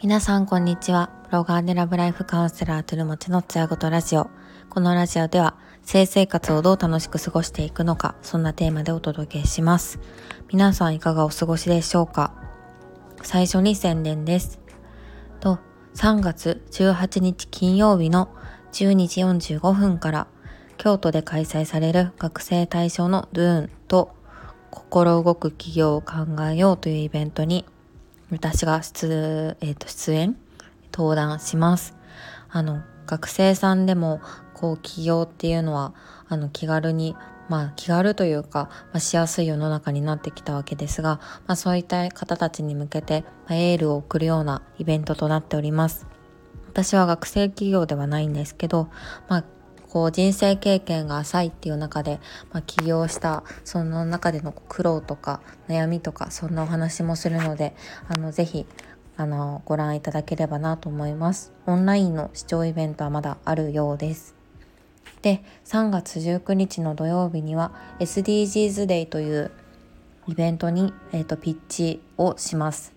皆さんこんにちは。ブロガーでラブライフカウンセラートゥルモチのつやごとラジオ。このラジオでは性生活をどう楽しく過ごしていくのか、そんなテーマでお届けします。皆さんいかがお過ごしでしょうか？最初に宣伝です。と、3月18日金曜日の12時45分から京都で開催される学生対象のドゥーンと心動く企業を考えようというイベントに私が出,、えー、と出演登壇します。あの学生さんでもこう起業っていうのはあの気軽にまあ気軽というか、まあ、しやすい世の中になってきたわけですが、まあ、そういった方たちに向けて、エールを送るようなイベントとなっております。私は学生企業ではないんですけど、まあ、こう人生経験が浅いっていう中で、まあ、起業したその中での苦労とか悩みとかそんなお話もするのであのぜひあのご覧いただければなと思います。オンラインの視聴イベントはまだあるようです。で3月19日の土曜日には SDGs デイというイベントに、えーと、ピッチをします。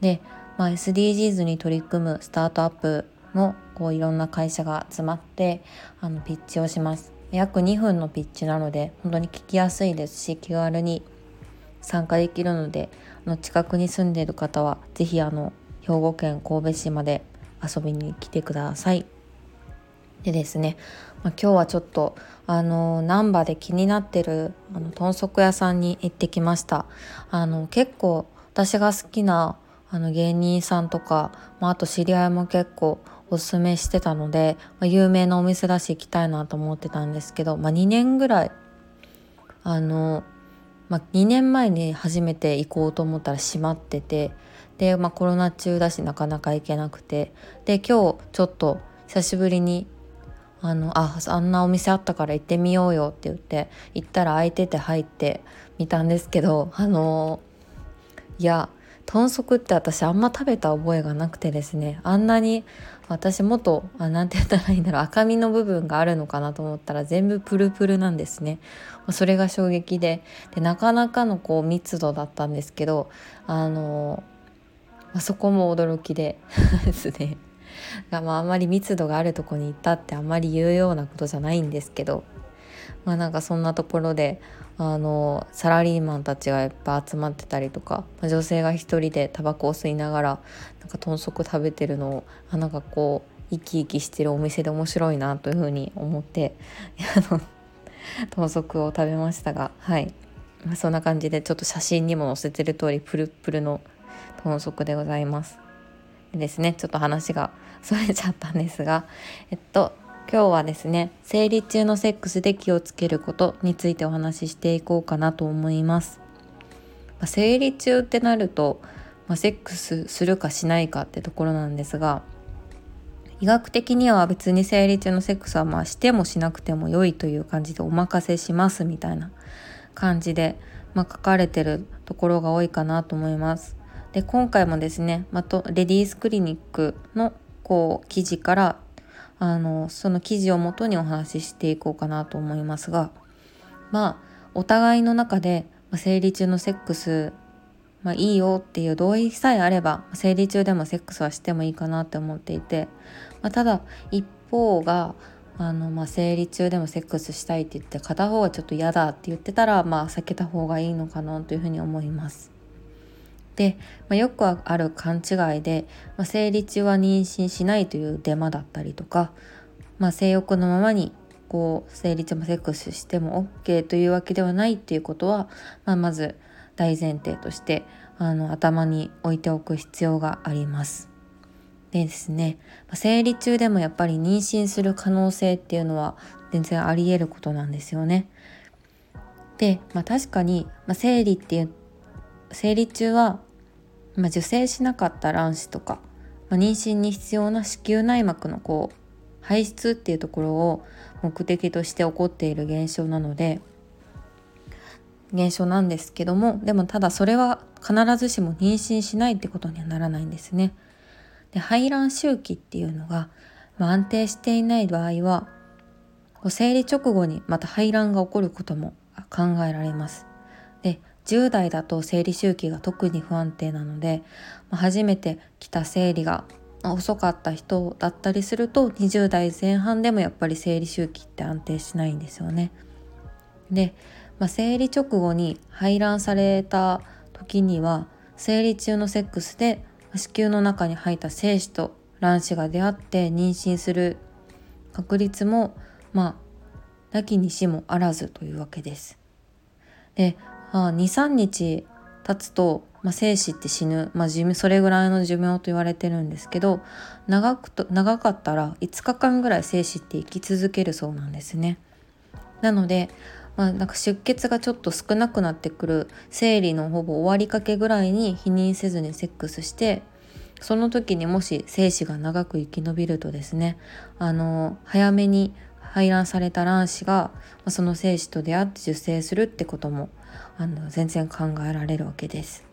で、まあ、SDGs に取り組むスタートアップのこういろんな会社が集まってあのピッチをします約2分のピッチなので本当に聞きやすいですし気軽に参加できるのであの近くに住んでいる方は是非あの兵庫県神戸市まで遊びに来てください。でですね、まあ、今日はちょっとあの難波で気になってるあの豚足屋さんに行ってきましたあの結構私が好きなあの芸人さんとか、まあ、あと知り合いも結構おすすめしてたので、まあ、有名なお店だし行きたいなと思ってたんですけど、まあ、2年ぐらいあの、まあ、2年前に初めて行こうと思ったら閉まっててで、まあ、コロナ中だしなかなか行けなくてで今日ちょっと久しぶりにあのああんなお店あったから行ってみようよって言って行ったら空いてて入ってみたんですけどあのいや豚足って私あんま食べた覚えがなくてですね。あんなに私もっと何て言ったらいいんだろう。赤身の部分があるのかなと思ったら全部プルプルなんですね。それが衝撃で。でなかなかのこう密度だったんですけどあのあそこも驚きで ですね。まああんまり密度があるとこに行ったってあんまり言うようなことじゃないんですけど。まあなんかそんなところであのサラリーマンたちがいっぱい集まってたりとか、まあ、女性が一人でタバコを吸いながらなんか豚足食べてるのをあなんかこう生き生きしてるお店で面白いなというふうに思って豚足を食べましたがはい、まあ、そんな感じでちょっと写真にも載せてる通りプルプルの豚足でございます。でですねちょっと話がそれちゃったんですがえっと今日はですね生理中のセックスで気をつけることについてお話ししていこうかなと思います、まあ、生理中ってなると、まあ、セックスするかしないかってところなんですが医学的には別に生理中のセックスはまあしてもしなくても良いという感じでお任せしますみたいな感じで、まあ、書かれてるところが多いかなと思います。で今回もですね、まとレディースクリニックのこう記事からあのその記事をもとにお話ししていこうかなと思いますがまあお互いの中で生理中のセックスまあ、いいよっていう同意さえあれば生理中でもセックスはしてもいいかなって思っていて、まあ、ただ一方があの、まあ、生理中でもセックスしたいって言って片方がちょっと嫌だって言ってたら、まあ、避けた方がいいのかなというふうに思います。で、まあ、よくある勘違いで、まあ、生理中は妊娠しないというデマだったりとか、まあ、性欲のままにこう生理中もセックスしても OK というわけではないっていうことは、まあ、まず大前提としてあの頭に置いておく必要があります。でですね生理中でもやっぱり妊娠する可能性っていうのは全然ありえることなんですよね。で、まあ、確かに、まあ、生理っていう生理中はまあ、受精しなかった卵子とか、まあ、妊娠に必要な子宮内膜のこう排出っていうところを目的として起こっている現象なので現象なんですけどもでもただそれは必ずしも妊娠しないってことにはならないんですね。で排卵周期っていうのが、まあ、安定していない場合は生理直後にまた排卵が起こることも考えられます。で10代だと生理周期が特に不安定なので、まあ、初めて来た生理が遅かった人だったりすると20代前半でもやっぱり生理周期って安定しないんですよね。で、まあ、生理直後に排卵された時には生理中のセックスで子宮の中に入った精子と卵子が出会って妊娠する確率もまあなきにしもあらずというわけです。で23日経つと、まあ、精子って死ぬ、まあ、それぐらいの寿命と言われてるんですけど長くと長かったら5日間ぐらい精子って生き続けるそうなんですね。なので、まあ、なんか出血がちょっと少なくなってくる生理のほぼ終わりかけぐらいに避妊せずにセックスしてその時にもし精子が長く生き延びるとですねあの早めに排卵された卵子がその精子と出会って受精するってこともあの全然考えられるわけです。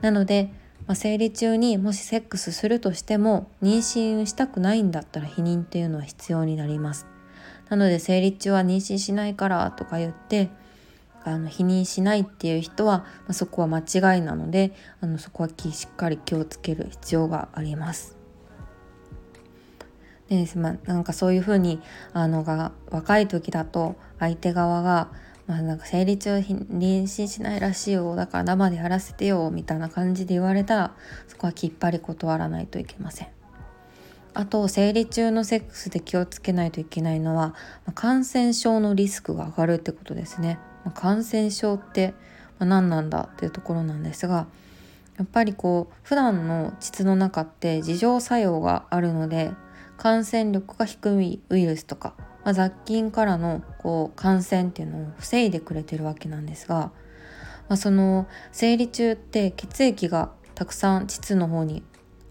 なので、まあ、生理中にもしセックスするとしても妊娠したくないんだったら避妊っていうのは必要になります。なので生理中は妊娠しないからとか言ってあの否認しないっていう人は、まあ、そこは間違いなのであのそこはしっかり気をつける必要があります。でです、まあ、なんかそういうふうにあのが若い時だと相手側がまあなんか生理中妊娠しないらしいよだから生でやらせてよみたいな感じで言われたらそこはきっぱり断らないといけません。あと生理中のセックスで気をつけないといけないのは感染症のリスクが上がるってことですね。感染症って何なんだっていうところなんですがやっぱりこう普段の膣の中って自浄作用があるので感染力が低いウイルスとかまあ、雑菌からのこう感染っていうのを防いでくれてるわけなんですが、まあ、その生理中って血液がたくさん膣の方に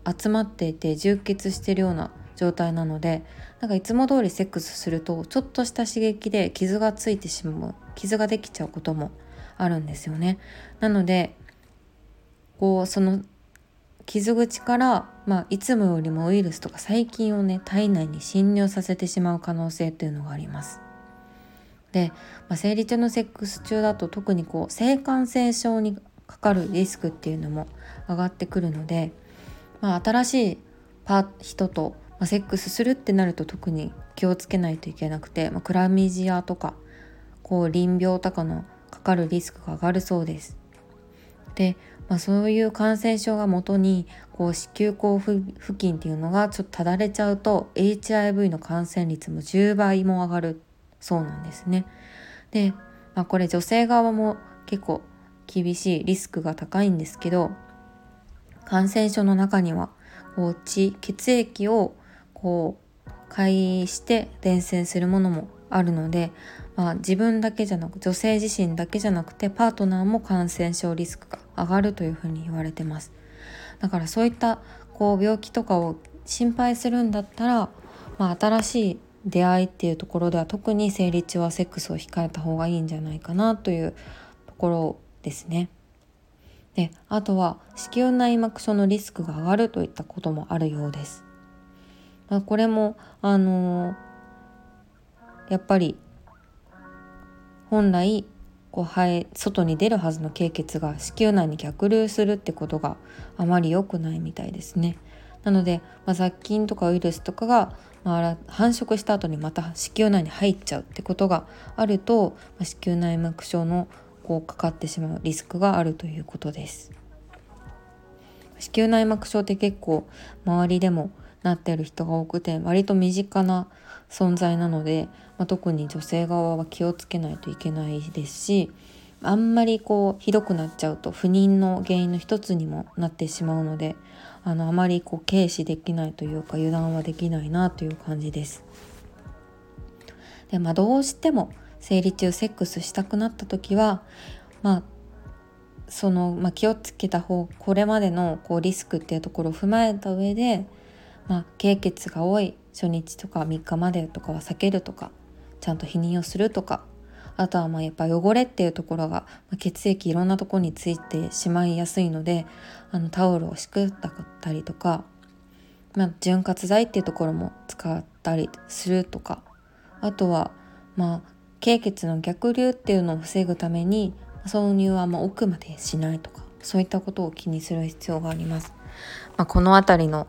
集まっていて充血してるような状態なのでなんかいつも通りセックスするとちょっとした刺激で傷がついてしまう傷ができちゃうこともあるんですよね。なのでこうその傷口から、まあ、いつもよりもウイルスとか細菌をね体内に侵入させてしまう可能性っていうのがあります。で、まあ、生理中のセックス中だと特にこう性感染症にかかるリスクっていうのも上がってくるので、まあ、新しいパ人と、まセックスするってなると特に気をつけないといけなくて、まあ、クラミジアとかこう淋病とかのかかるリスクが上がるそうです。でまあ、そういう感染症がもとにこう子宮口付近っていうのがちょっとただれちゃうと HIV の感染率も10倍も上がるそうなんですね。で、まあ、これ女性側も結構厳しいリスクが高いんですけど感染症の中にはこう血血液をこう介して伝染するものもあるので、まあ、自分だけじゃなく女性自身だけじゃなくてパートナーも感染症リスクが上がるというふうに言われてますだからそういったこう病気とかを心配するんだったら、まあ、新しい出会いっていうところでは特に生理中はセックスを控えた方がいいんじゃないかなというところですね。であとは子宮内膜症のリスクが上がるといったこともあるようです。まあ、これもあのー、やっぱり本来こう肺外に出るはずの経血が子宮内に逆流するってことがあまり良くないみたいですね。なので、まあ、雑菌とかウイルスとかが、まあ、繁殖した後にまた子宮内に入っちゃうってことがあると、まあ、子宮内膜症のこうかかってしまうリスクがあるということです。子宮内膜症って結構周りでもなってる人が多くて割と身近な存在なので、まあ、特に女性側は気をつけないといけないですしあんまりこうひどくなっちゃうと不妊の原因の一つにもなってしまうのであのあまりこう軽視できないというか油断はできないなという感じです。でまあ、どうしても生理中セックスしたくなった時はまあその、まあ、気をつけた方これまでのこうリスクっていうところを踏まえた上でまあ、経血が多い初日とか3日までとかは避けるとかちゃんと避妊をするとかあとはまあやっぱ汚れっていうところが血液いろんなとこについてしまいやすいのであのタオルを敷くったりとか、まあ、潤滑剤っていうところも使ったりするとかあとはまあ経血の逆流っていうのを防ぐために挿入はま奥までしないとかそういったことを気にする必要があります。まあ、この辺りの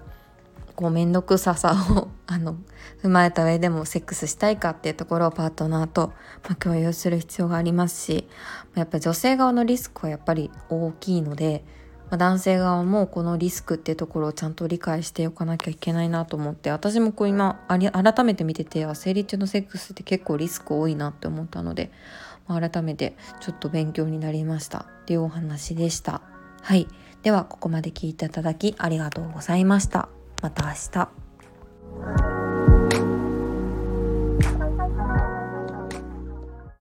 こう面倒くささをあの踏まえた上でもセックスしたいかっていうところをパートナーと、まあ、共有する必要がありますしやっぱ女性側のリスクはやっぱり大きいので、まあ、男性側もこのリスクっていうところをちゃんと理解しておかなきゃいけないなと思って私もこう今改めて見てて生理中のセックスって結構リスク多いなって思ったので、まあ、改めてちょっと勉強になりましたっていうお話でした。はい。ではここまで聞いていただきありがとうございました。また明日。